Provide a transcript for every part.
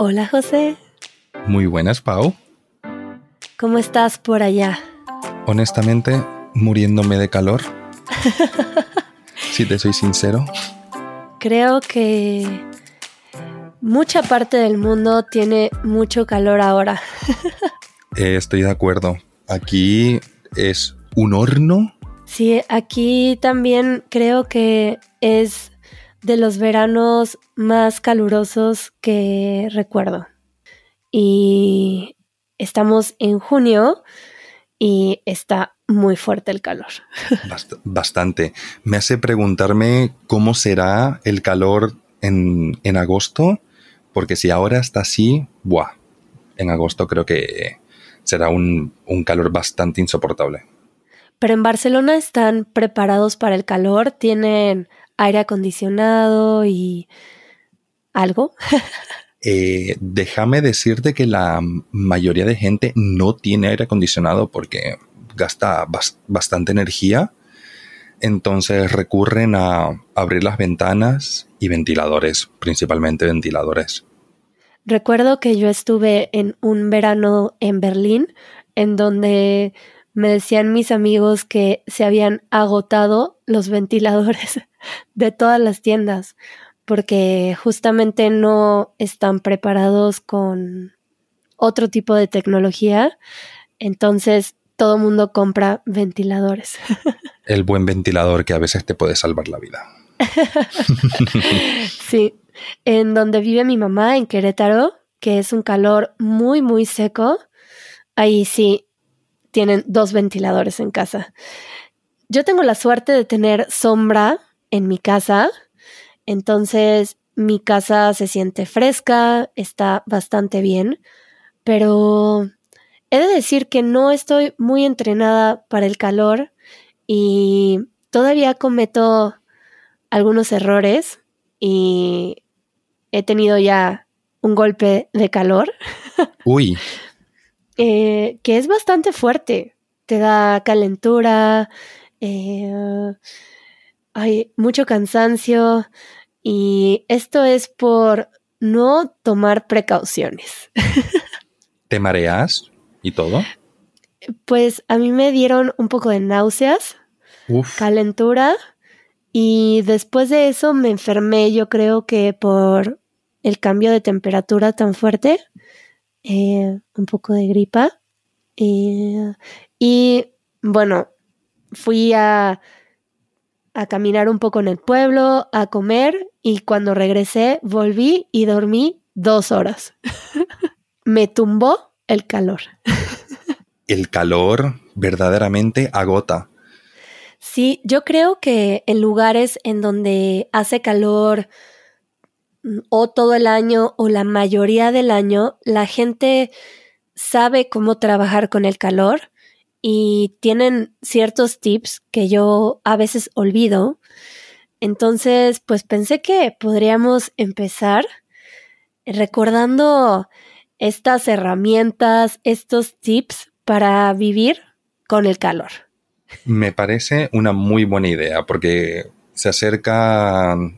Hola José. Muy buenas, Pau. ¿Cómo estás por allá? Honestamente, muriéndome de calor. si te soy sincero. Creo que mucha parte del mundo tiene mucho calor ahora. Eh, estoy de acuerdo. Aquí es un horno. Sí, aquí también creo que es de los veranos más calurosos que recuerdo. Y estamos en junio y está muy fuerte el calor. bastante. Me hace preguntarme cómo será el calor en, en agosto, porque si ahora está así, ¡buah! En agosto creo que será un, un calor bastante insoportable. Pero en Barcelona están preparados para el calor, tienen aire acondicionado y algo. Eh, déjame decirte que la mayoría de gente no tiene aire acondicionado porque gasta bastante energía. Entonces recurren a abrir las ventanas y ventiladores, principalmente ventiladores. Recuerdo que yo estuve en un verano en Berlín, en donde me decían mis amigos que se habían agotado los ventiladores de todas las tiendas, porque justamente no están preparados con otro tipo de tecnología. Entonces todo mundo compra ventiladores. El buen ventilador que a veces te puede salvar la vida. sí, en donde vive mi mamá, en Querétaro, que es un calor muy, muy seco, ahí sí tienen dos ventiladores en casa. Yo tengo la suerte de tener sombra en mi casa, entonces mi casa se siente fresca, está bastante bien, pero he de decir que no estoy muy entrenada para el calor y todavía cometo algunos errores y he tenido ya un golpe de calor. Uy. Eh, que es bastante fuerte. Te da calentura, eh, hay mucho cansancio y esto es por no tomar precauciones. ¿Te mareas y todo? Pues a mí me dieron un poco de náuseas, calentura y después de eso me enfermé, yo creo que por el cambio de temperatura tan fuerte, eh, un poco de gripa. Eh, y bueno, fui a, a caminar un poco en el pueblo, a comer y cuando regresé volví y dormí dos horas. me tumbó el calor. el calor verdaderamente agota. Sí, yo creo que en lugares en donde hace calor o todo el año o la mayoría del año, la gente sabe cómo trabajar con el calor y tienen ciertos tips que yo a veces olvido. Entonces, pues pensé que podríamos empezar recordando estas herramientas, estos tips para vivir con el calor. Me parece una muy buena idea porque se acercan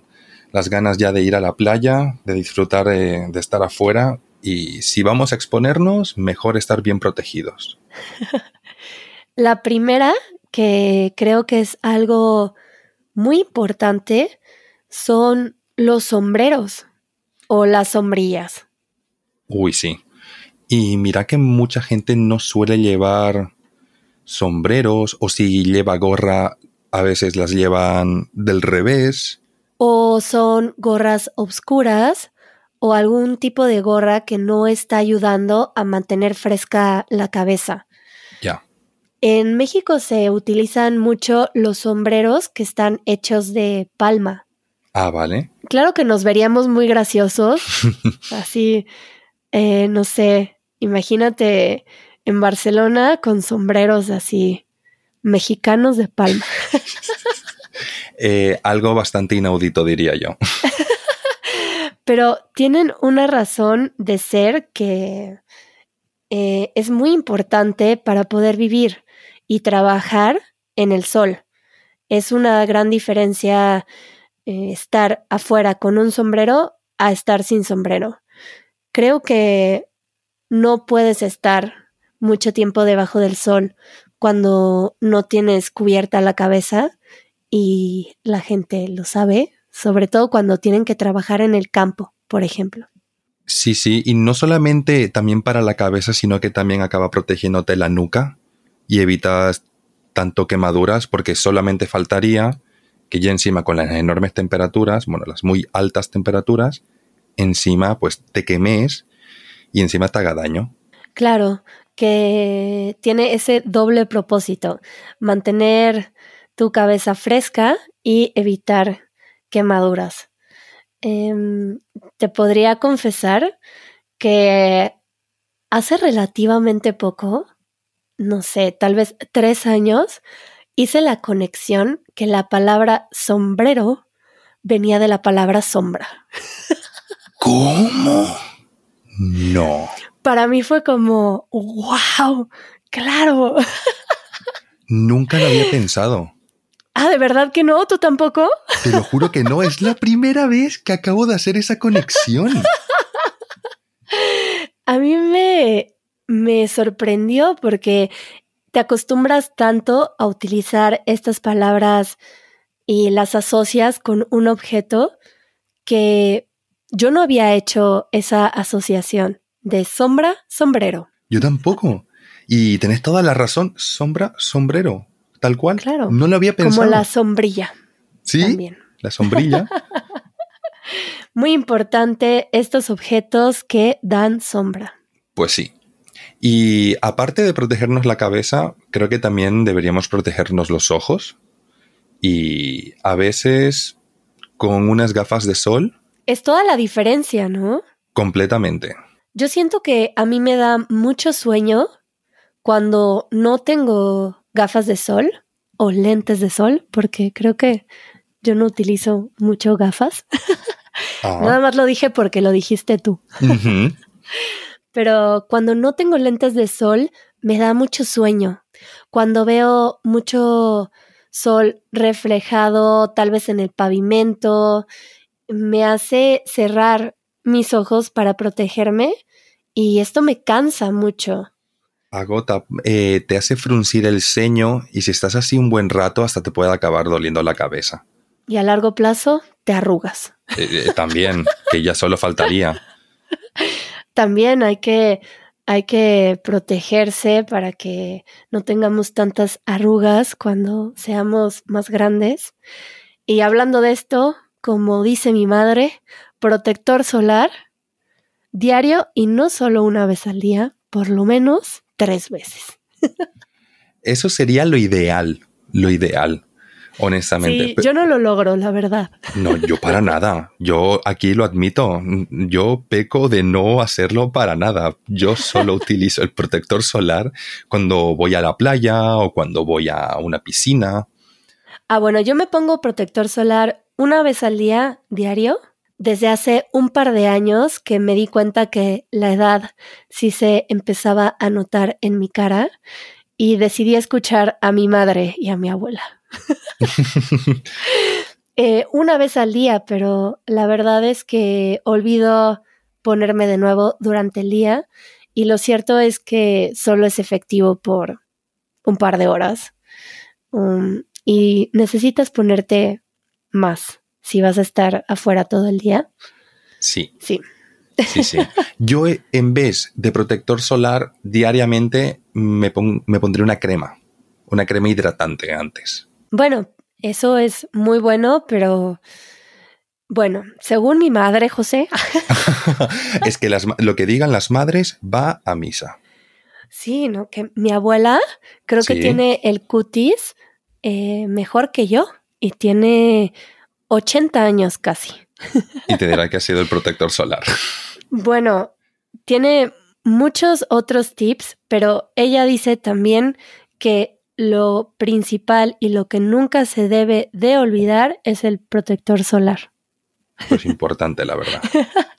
las ganas ya de ir a la playa, de disfrutar de, estar afuera y si vamos a exponernos, mejor estar bien protegidos. la primera, que creo que es algo muy importante, son los sombreros o las sombrillas. Uy, sí. Y mira que mucha gente no suele llevar sombreros o si lleva gorra, a veces las llevan del revés. O son gorras oscuras o algún tipo de gorra que no está ayudando a mantener fresca la cabeza. Ya. En México se utilizan mucho los sombreros que están hechos de palma. Ah, vale. Claro que nos veríamos muy graciosos, así, eh, no sé, imagínate en Barcelona con sombreros así mexicanos de palma. Eh, algo bastante inaudito, diría yo. Pero tienen una razón de ser que eh, es muy importante para poder vivir y trabajar en el sol. Es una gran diferencia eh, estar afuera con un sombrero a estar sin sombrero. creo que no puedes estar mucho tiempo debajo del sol cuando no tienes cubierta la cabeza y la gente lo sabe, sobre todo cuando tienen que trabajar en el campo, por ejemplo. Sí, sí, y no solamente también para la cabeza, sino que también acaba protegiéndote la nuca y evitas tanto quemaduras, porque solamente faltaría que ya encima con las enormes temperaturas, bueno, las muy altas temperaturas, encima pues te quemes y encima te haga daño. Claro, que tiene ese doble propósito, mantener tu cabeza fresca y evitar quemaduras. Em, te podría confesar que hace relativamente poco, no sé, tal vez tres años, hice la conexión que la palabra sombrero venía de la palabra sombra. ¿Cómo? No. Para mí fue como, wow, claro. Nunca lo había pensado. Ah, ¿de verdad que no? ¿Tú tampoco? Te lo juro que no. Es la primera vez que acabo de hacer esa conexión. A mí me, me sorprendió porque te acostumbras tanto a utilizar estas palabras y las asocias con un objeto que yo no había hecho esa asociación de sombra, sombrero. Yo tampoco. Y tenés toda la razón, sombra, sombrero, tal cual. Claro. No lo había pensado. Como la sombrilla. Sí. También. La sombrilla. Muy importante estos objetos que dan sombra. Pues sí. Y aparte de protegernos la cabeza, creo que también deberíamos protegernos los ojos. Y a veces con unas gafas de sol. Es toda la diferencia, ¿no? Completamente. Yo siento que a mí me da mucho sueño cuando no tengo gafas de sol o lentes de sol, porque creo que yo no utilizo mucho gafas. Ah. Nada más lo dije porque lo dijiste tú. Pero cuando no tengo lentes de sol, me da mucho sueño. Cuando veo mucho sol reflejado, tal vez en el pavimento, me hace cerrar mis ojos para protegerme y esto me cansa mucho. Agota, eh, te hace fruncir el ceño y si estás así un buen rato hasta te puede acabar doliendo la cabeza. Y a largo plazo te arrugas. Eh, eh, también, que ya solo faltaría. También hay que, hay que protegerse para que no tengamos tantas arrugas cuando seamos más grandes. Y hablando de esto, como dice mi madre, protector solar diario y no solo una vez al día, por lo menos tres veces. Eso sería lo ideal, lo ideal, honestamente. Sí, yo no lo logro, la verdad. No, yo para nada. Yo aquí lo admito. Yo peco de no hacerlo para nada. Yo solo utilizo el protector solar cuando voy a la playa o cuando voy a una piscina. Ah, bueno, yo me pongo protector solar una vez al día, diario, desde hace un par de años que me di cuenta que la edad sí se empezaba a notar en mi cara y decidí escuchar a mi madre y a mi abuela. Eh, una vez al día, pero la verdad es que olvido ponerme de nuevo durante el día y lo cierto es que solo es efectivo por un par de horas Um, y necesitas ponerte más si vas a estar afuera todo el día. Sí, Sí, sí, sí. Yo eh, en vez de protector solar diariamente me, pon- me pondré una crema, una crema hidratante antes. bueno, eso es muy bueno, pero bueno, según mi madre, José, es que las lo que digan las madres va a misa. sí, ¿no? Que mi abuela creo que tiene el cutis eh, mejor que yo y tiene 80 años casi. Y te dirá que ha sido el protector solar. Bueno, tiene muchos otros tips, pero ella dice también que lo principal y lo que nunca se debe de olvidar es el protector solar. Pues importante, la verdad.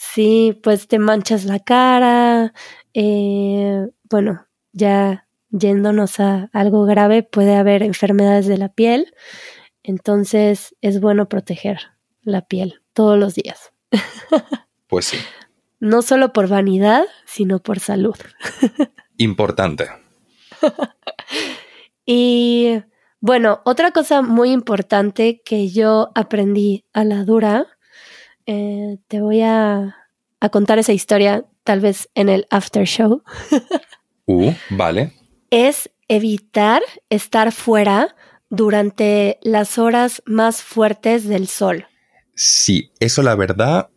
Sí, pues te manchas la cara, eh, bueno, ya yéndonos a algo grave, puede haber enfermedades de la piel, entonces es bueno proteger la piel todos los días. Pues sí. no solo por vanidad, sino por salud. Importante. y bueno, otra cosa muy importante que yo aprendí a la dura, eh, te voy a, a contar esa historia tal vez en el after show. uh, vale. Es evitar estar fuera durante las horas más fuertes del sol. Sí, eso la verdad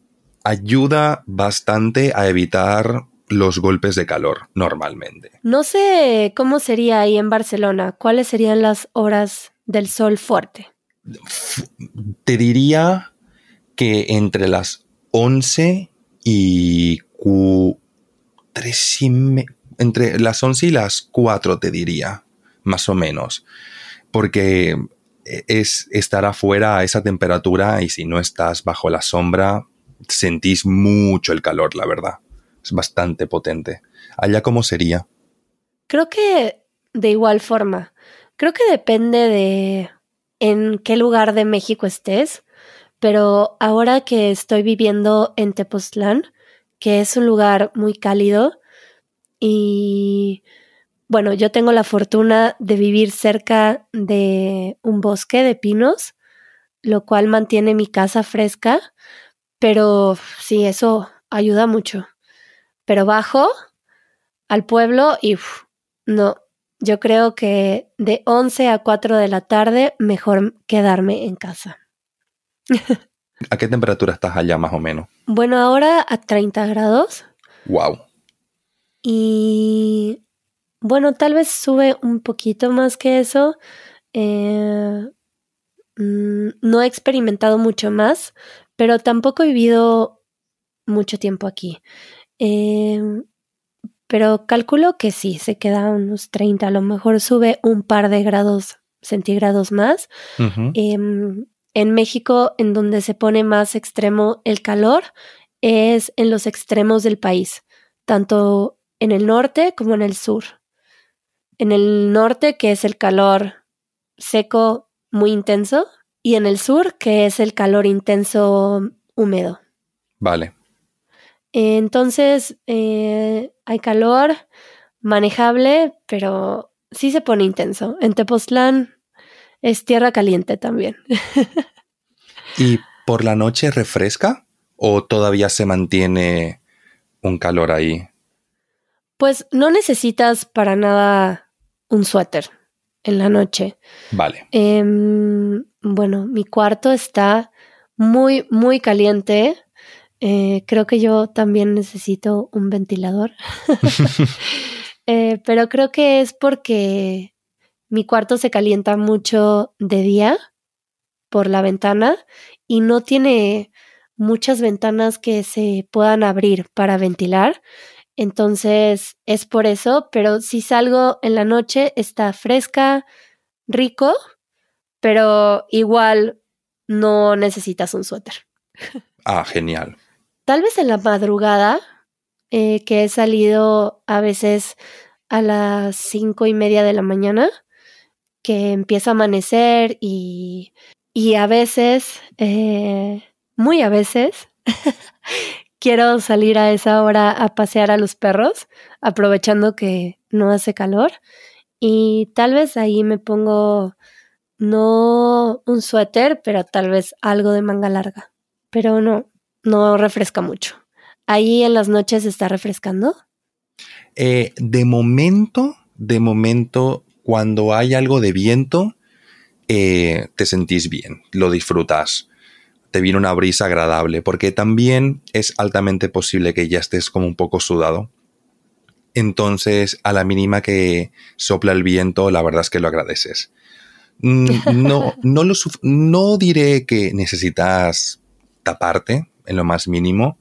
ayuda bastante a evitar los golpes de calor normalmente. No sé cómo sería ahí en Barcelona, cuáles serían las horas del sol fuerte. Te diría que entre las 11 y entre las 11 y las 4 te diría, más o menos, porque es estar afuera a esa temperatura y si no estás bajo la sombra, sentís mucho el calor, la verdad. Es bastante potente. ¿Allá cómo sería? Creo que de igual forma. Creo que depende de en qué lugar de México estés, pero ahora que estoy viviendo en Tepoztlán, que es un lugar muy cálido y bueno, yo tengo la fortuna de vivir cerca de un bosque de pinos, lo cual mantiene mi casa fresca, pero sí, eso ayuda mucho. Pero bajo al pueblo y no, yo creo que de 11 a 4 de la tarde mejor quedarme en casa. ¿A qué temperatura estás allá más o menos? Bueno, ahora a 30 grados. Wow. Y bueno, tal vez sube un poquito más que eso. Eh, mm, no he experimentado mucho más, pero tampoco he vivido mucho tiempo aquí. Em, pero calculo que sí, se queda unos 30, a lo mejor sube un par de grados centígrados más. Em, en México, en donde se pone más extremo el calor, es en los extremos del país, tanto en el norte como en el sur. En el norte, que es el calor seco muy intenso, y en el sur, que es el calor intenso húmedo. Vale. Entonces, eh, hay calor manejable, pero sí se pone intenso. En Tepoztlán es tierra caliente también. ¿Y por la noche refresca o todavía se mantiene un calor ahí? Pues no necesitas para nada un suéter en la noche. Vale. Em, bueno, mi cuarto está muy, muy caliente. Eh, creo que yo también necesito un ventilador. Eh, pero creo que es porque mi cuarto se calienta mucho de día por la ventana y no tiene muchas ventanas que se puedan abrir para ventilar. Entonces es por eso, pero si salgo en la noche está fresca, rico, pero igual no necesitas un suéter. Ah, genial. Tal vez en la madrugada, eh, que he salido a veces a las cinco y media de la mañana, que empieza a amanecer y, y a veces, eh, muy a veces, quiero salir a esa hora a pasear a los perros, aprovechando que no hace calor. Y tal vez ahí me pongo no un suéter, pero tal vez algo de manga larga. Pero no, no refresca mucho. ¿Ahí en las noches está refrescando? Eh, de momento, de momento, cuando hay algo de viento, eh, te sentís bien, lo disfrutas. Te viene una brisa agradable, porque también es altamente posible que ya estés como un poco sudado. Entonces, a la mínima que sopla el viento, la verdad es que lo agradeces. Mm, no, no, lo no diré que necesitas taparte en lo más mínimo,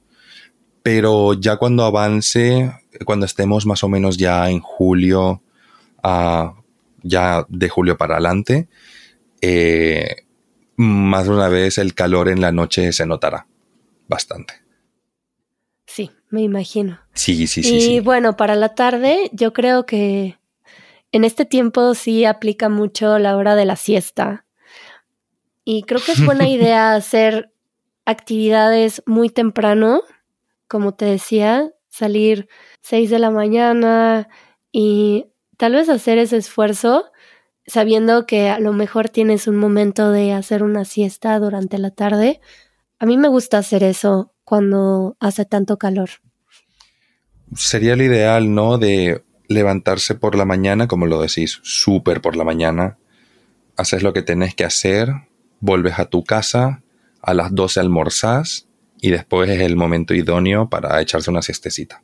pero ya cuando avance, cuando estemos más o menos ya en julio, uh, ya de julio para adelante, eh, más de una vez el calor en la noche se notará bastante. Sí, me imagino. Sí, sí, sí. Y bueno, para la tarde yo creo que en este tiempo sí aplica mucho la hora de la siesta. Y creo que es buena idea hacer actividades muy temprano, como te decía, salir 6 de la mañana y tal vez hacer ese esfuerzo sabiendo que a lo mejor tienes un momento de hacer una siesta durante la tarde. A mí me gusta hacer eso cuando hace tanto calor. Sería lo ideal, ¿no? De levantarse por la mañana, como lo decís, súper por la mañana. Haces lo que tenés que hacer, vuelves a tu casa, a las 12 almorzás y después es el momento idóneo para echarse una siestecita.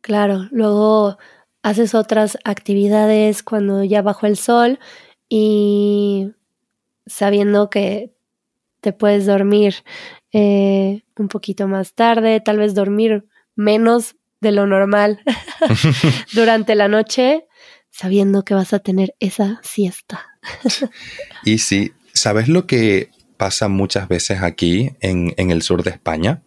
Claro, luego haces otras actividades cuando ya bajó el sol y sabiendo que te puedes dormir eh, un poquito más tarde, tal vez dormir menos de lo normal durante la noche, sabiendo que vas a tener esa siesta. y sí, ¿sabes lo que pasa muchas veces aquí en, en el sur de España?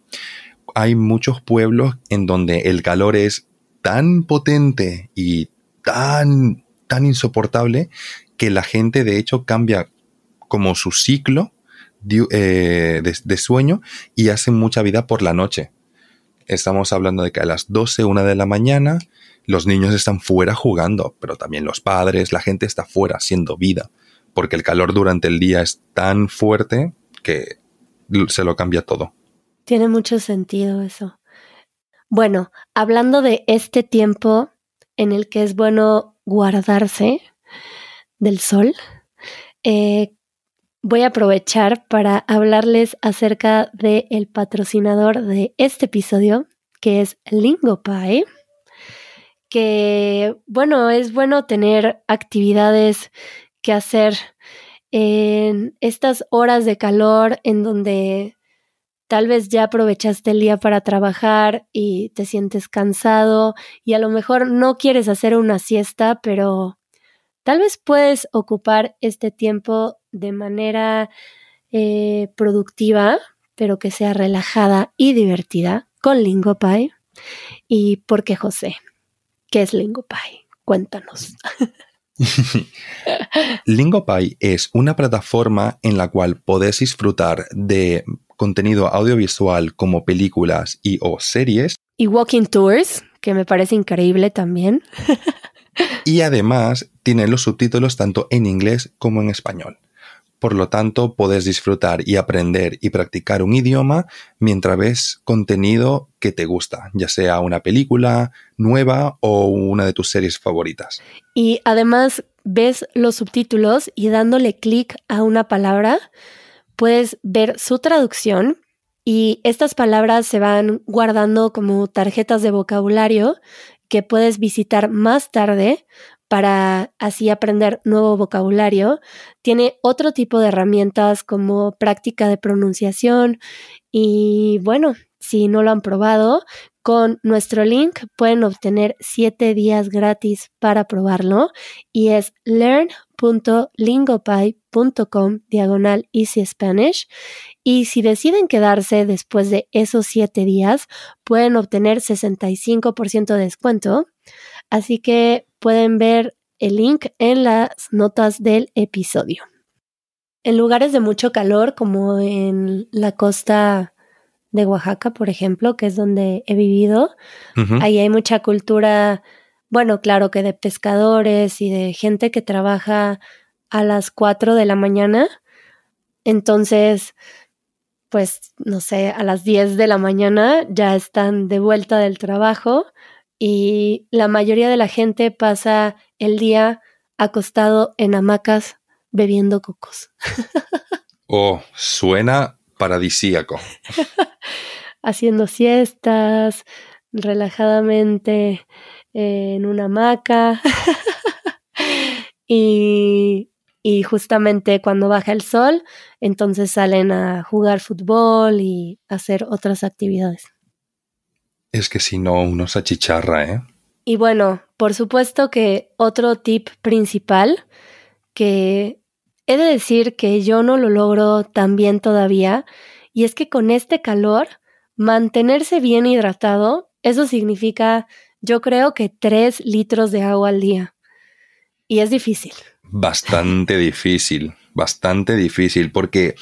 Hay muchos pueblos en donde el calor es tan potente y tan, tan insoportable que la gente de hecho cambia como su ciclo eh, de, sueño y hace mucha vida por la noche. Estamos hablando de que a las 12, una de la mañana, los niños están fuera jugando, pero también los padres, la gente está fuera haciendo vida, porque el calor durante el día es tan fuerte que se lo cambia todo. Tiene mucho sentido eso. Bueno, hablando de este tiempo en el que es bueno guardarse del sol, eh, voy a aprovechar para hablarles acerca del patrocinador de este episodio, que es LingoPie, que bueno, es bueno tener actividades que hacer en estas horas de calor en donde Tal vez ya aprovechaste el día para trabajar y te sientes cansado y a lo mejor no quieres hacer una siesta, pero tal vez puedes ocupar este tiempo de manera eh, productiva, pero que sea relajada y divertida con LingoPie. ¿Y por qué José? ¿Qué es LingoPie? Cuéntanos. LingoPie es una plataforma en la cual podés disfrutar de contenido audiovisual como películas y o series. Y walking tours, que me parece increíble también. y además tiene los subtítulos tanto en inglés como en español. Por lo tanto, puedes disfrutar y aprender y practicar un idioma mientras ves contenido que te gusta, ya sea una película nueva o una de tus series favoritas. Y además ves los subtítulos y dándole clic a una palabra, puedes ver su traducción y estas palabras se van guardando como tarjetas de vocabulario que puedes visitar más tarde para así aprender nuevo vocabulario. Tiene otro tipo de herramientas como práctica de pronunciación y bueno, si no lo han probado, con nuestro link pueden obtener 7 días gratis para probarlo y es learn.lingopie.com diagonal easy Spanish y si deciden quedarse después de esos 7 días pueden obtener 65% de descuento. Así que pueden ver el link en las notas del episodio. En lugares de mucho calor como en la costa de Oaxaca, por ejemplo, que es donde he vivido. Ahí hay mucha cultura, bueno, claro que de pescadores y de gente que trabaja a las 4 de la mañana. Entonces, pues, no sé, a las 10 de la mañana ya están de vuelta del trabajo y la mayoría de la gente pasa el día acostado en hamacas bebiendo cocos. oh, suena paradisíaco. Haciendo siestas, relajadamente en una hamaca. y, y justamente cuando baja el sol, entonces salen a jugar fútbol y hacer otras actividades. Es que si no, uno se achicharra, ¿eh? Y bueno, por supuesto que otro tip principal que He de decir que yo no lo logro tan bien todavía, y es que con este calor, mantenerse bien hidratado, eso significa, yo creo que tres litros de agua al día. Y es difícil. Bastante difícil, bastante difícil, porque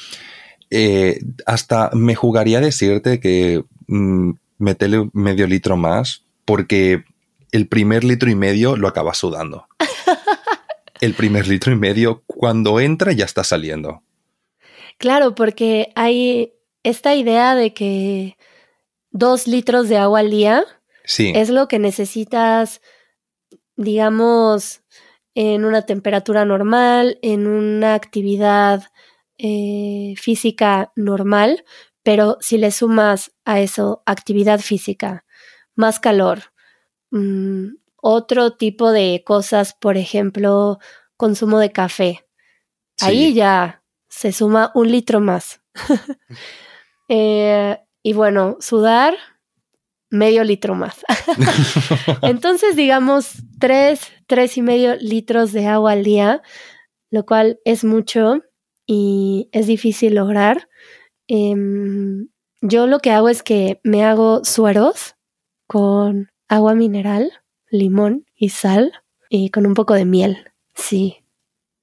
eh, hasta me jugaría a decirte que mm, métele medio litro más, porque el primer litro y medio lo acabas sudando. el primer litro y medio, cuando entra, ya está saliendo. Claro, porque hay esta idea de que dos litros de agua al día Sí, es lo que necesitas, digamos, en una temperatura normal, en una actividad eh, física normal, pero si le sumas a eso actividad física, más calor, mm, otro tipo de cosas, por ejemplo, consumo de café, ahí ya se suma un litro más. Eh, y bueno, sudar, medio litro más. Entonces, digamos, tres, tres y medio litros de agua al día, lo cual es mucho y es difícil lograr. Em, yo lo que hago es que me hago sueros con agua mineral, limón y sal y con un poco de miel. Sí,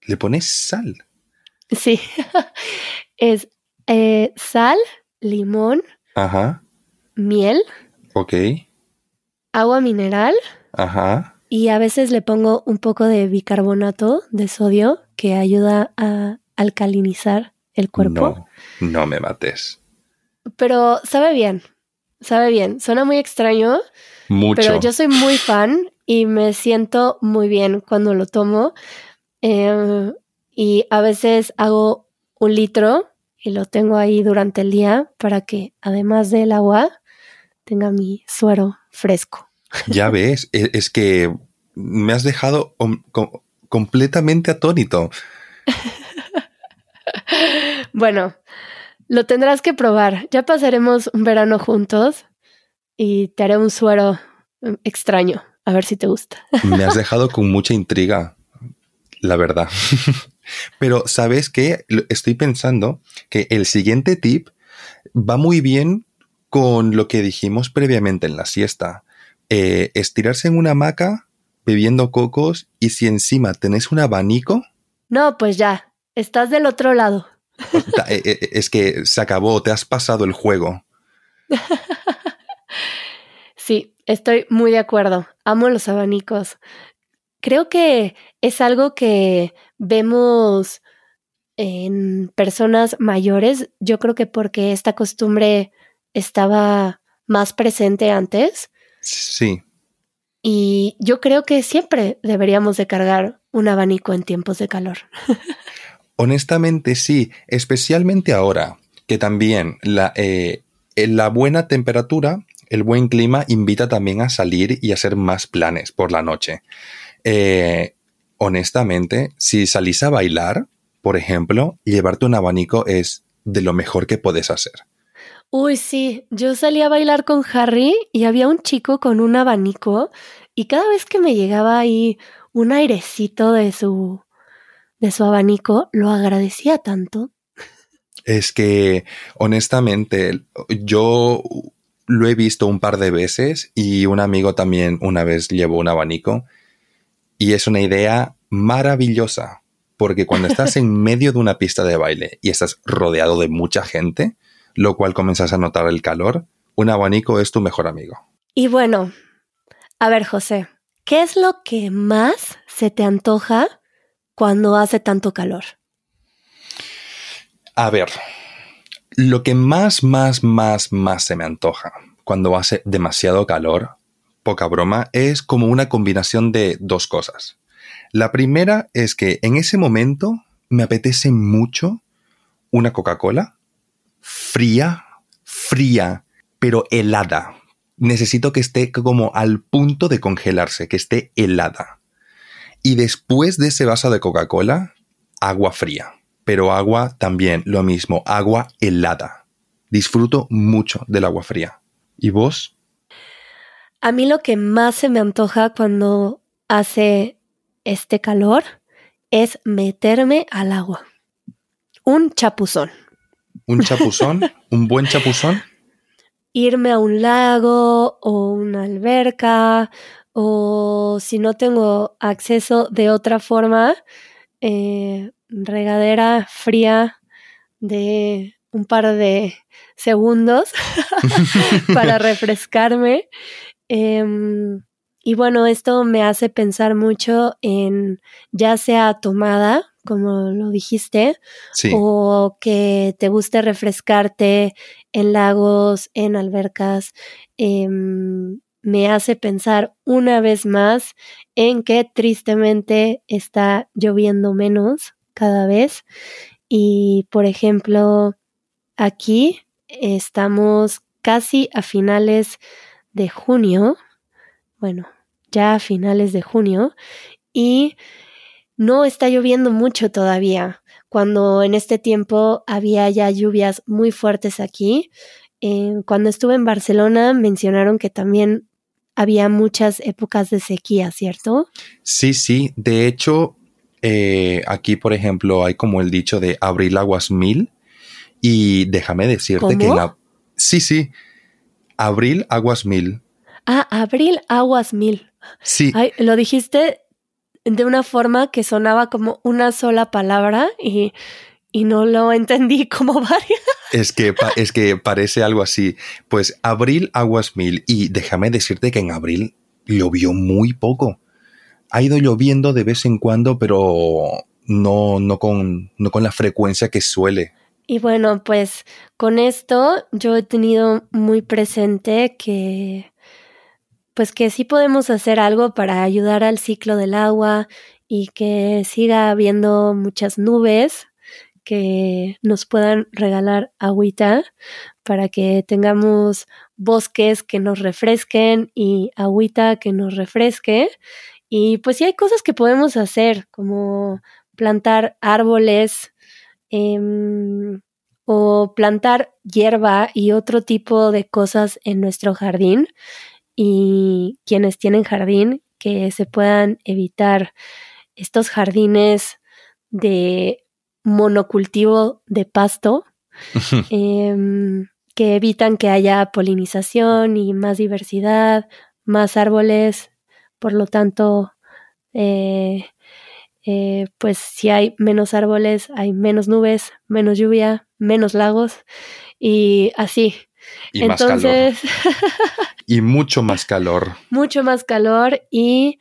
Le pones sal. sí. es eh, sal, limón, Ajá. miel, Ok. agua mineral Ajá. y a veces le pongo un poco de bicarbonato de sodio que ayuda a alcalinizar el cuerpo. No, no me mates. Pero sabe bien, sabe bien. Suena muy extraño, Mucho. pero yo soy muy fan y me siento muy bien cuando lo tomo. Eh, y a veces hago un litro y lo tengo ahí durante el día para que además del agua tenga mi suero fresco. Ya ves, e- es, que me has dejado om- com- completamente atónito. Bueno, lo tendrás que probar. Ya pasaremos un verano juntos y te haré un suero mm, extraño. A ver si te gusta. Me has dejado con mucha intriga, la verdad. Pero sabes que estoy pensando que el siguiente tip va muy bien con lo que dijimos previamente en la siesta. Eh, estirarse en una hamaca bebiendo cocos y si encima tenés un abanico, No, pues ya, estás del otro lado. eh, eh, es que se acabó, te has pasado el juego. Sí, estoy muy de acuerdo. Amo los abanicos. Creo que es algo que vemos en personas mayores. Yo creo que porque esta costumbre estaba más presente antes. Sí, Y yo creo que siempre deberíamos de cargar un abanico en tiempos de calor. Honestamente sí, especialmente ahora, que también la, eh, la buena temperatura, el buen clima invita también a salir y hacer más planes por la noche. Eh, honestamente, si salís a bailar, por ejemplo, llevarte un abanico es de lo mejor que puedes hacer. Uy, sí, yo salí a bailar con Harry y había un chico con un abanico y cada vez que me llegaba ahí un airecito de su de su abanico, lo agradecía tanto. Es que, honestamente, yo lo he visto un par de veces y un amigo también una vez llevó un abanico y es una idea maravillosa porque cuando estás en medio de una pista de baile y estás rodeado de mucha gente, lo cual comienzas a notar el calor, un abanico es tu mejor amigo. Y bueno, a ver, José, ¿qué es lo que más se te antoja cuando hace tanto calor? A ver, lo que más, más, más, más se me antoja cuando hace demasiado calor, poca broma, es como una combinación de dos cosas. La primera es que en ese momento me apetece mucho una Coca-Cola fría, fría, pero helada. Necesito que esté como al punto de congelarse, que esté helada. Y después de ese vaso de Coca-Cola, agua fría pero agua también lo mismo, agua helada. Disfruto mucho del agua fría. ¿Y vos? A mí lo que más se me antoja cuando hace este calor es meterme al agua. Un chapuzón. ¿Un chapuzón? ¿Un buen chapuzón? Irme a un lago o una alberca o si no tengo acceso de otra forma, eh, regadera fría de un par de segundos para refrescarme. Em, y bueno, esto me hace pensar mucho en ya sea tomada, como lo dijiste, o que te guste refrescarte en lagos, en albercas. Em, me hace pensar una vez más en que tristemente está lloviendo menos cada vez. Y por ejemplo, aquí estamos casi a finales de junio, bueno, ya a finales de junio, y no está lloviendo mucho todavía. Cuando en este tiempo había ya lluvias muy fuertes aquí, eh, cuando estuve en Barcelona mencionaron que también había muchas épocas de sequía, ¿cierto? Sí, sí. De hecho, eh, aquí, por ejemplo, hay como el dicho de abril aguas mil. Y déjame decirte que la. Sí, sí. Abril aguas mil. Ah, abril aguas mil. Sí. lo dijiste de una forma que sonaba como una sola palabra y, y no lo entendí como varias. Es que, es que parece algo así. Pues abril aguas mil y déjame decirte que en abril llovió muy poco. Ha ido lloviendo de vez en cuando, pero no, no, con, no con la frecuencia que suele. Y bueno, pues con esto yo he tenido muy presente que pues que sí podemos hacer algo para ayudar al ciclo del agua y que siga habiendo muchas nubes que nos puedan regalar agüita para que tengamos bosques que nos refresquen y agüita que nos refresque. Y pues sí hay cosas que podemos hacer, como plantar árboles em, o plantar hierba y otro tipo de cosas en nuestro jardín y quienes tienen jardín que se puedan evitar estos jardines de monocultivo de pasto em, que evitan que haya polinización y más diversidad, más árboles, por lo tanto, eh, eh, pues si hay menos árboles, hay menos nubes, menos lluvia, menos lagos y así. Y Entonces, y mucho más calor. Mucho más calor y,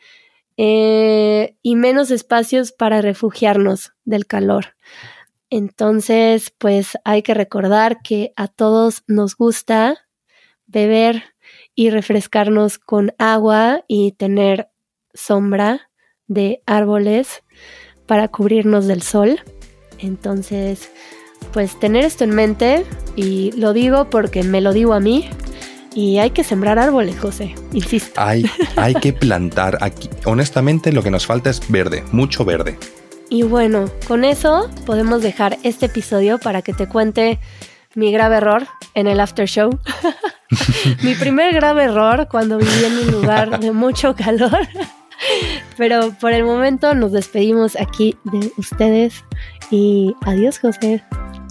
eh, y menos espacios para refugiarnos del calor. Entonces, pues hay que recordar que a todos nos gusta beber y refrescarnos con agua y tener sombra de árboles para cubrirnos del sol. Entonces, pues tener esto en mente y lo digo porque me lo digo a mí y hay que sembrar árboles, José, insisto. Hay, hay que plantar aquí. Honestamente, lo que nos falta es verde, mucho verde. Y bueno, con eso podemos dejar este episodio para que te cuente mi grave error en el after show. mi primer grave error cuando viví en un lugar de mucho calor. Pero por el momento nos despedimos aquí de ustedes y adiós, José.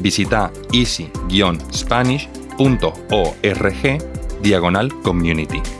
visita easy-spanish.org diagonal community.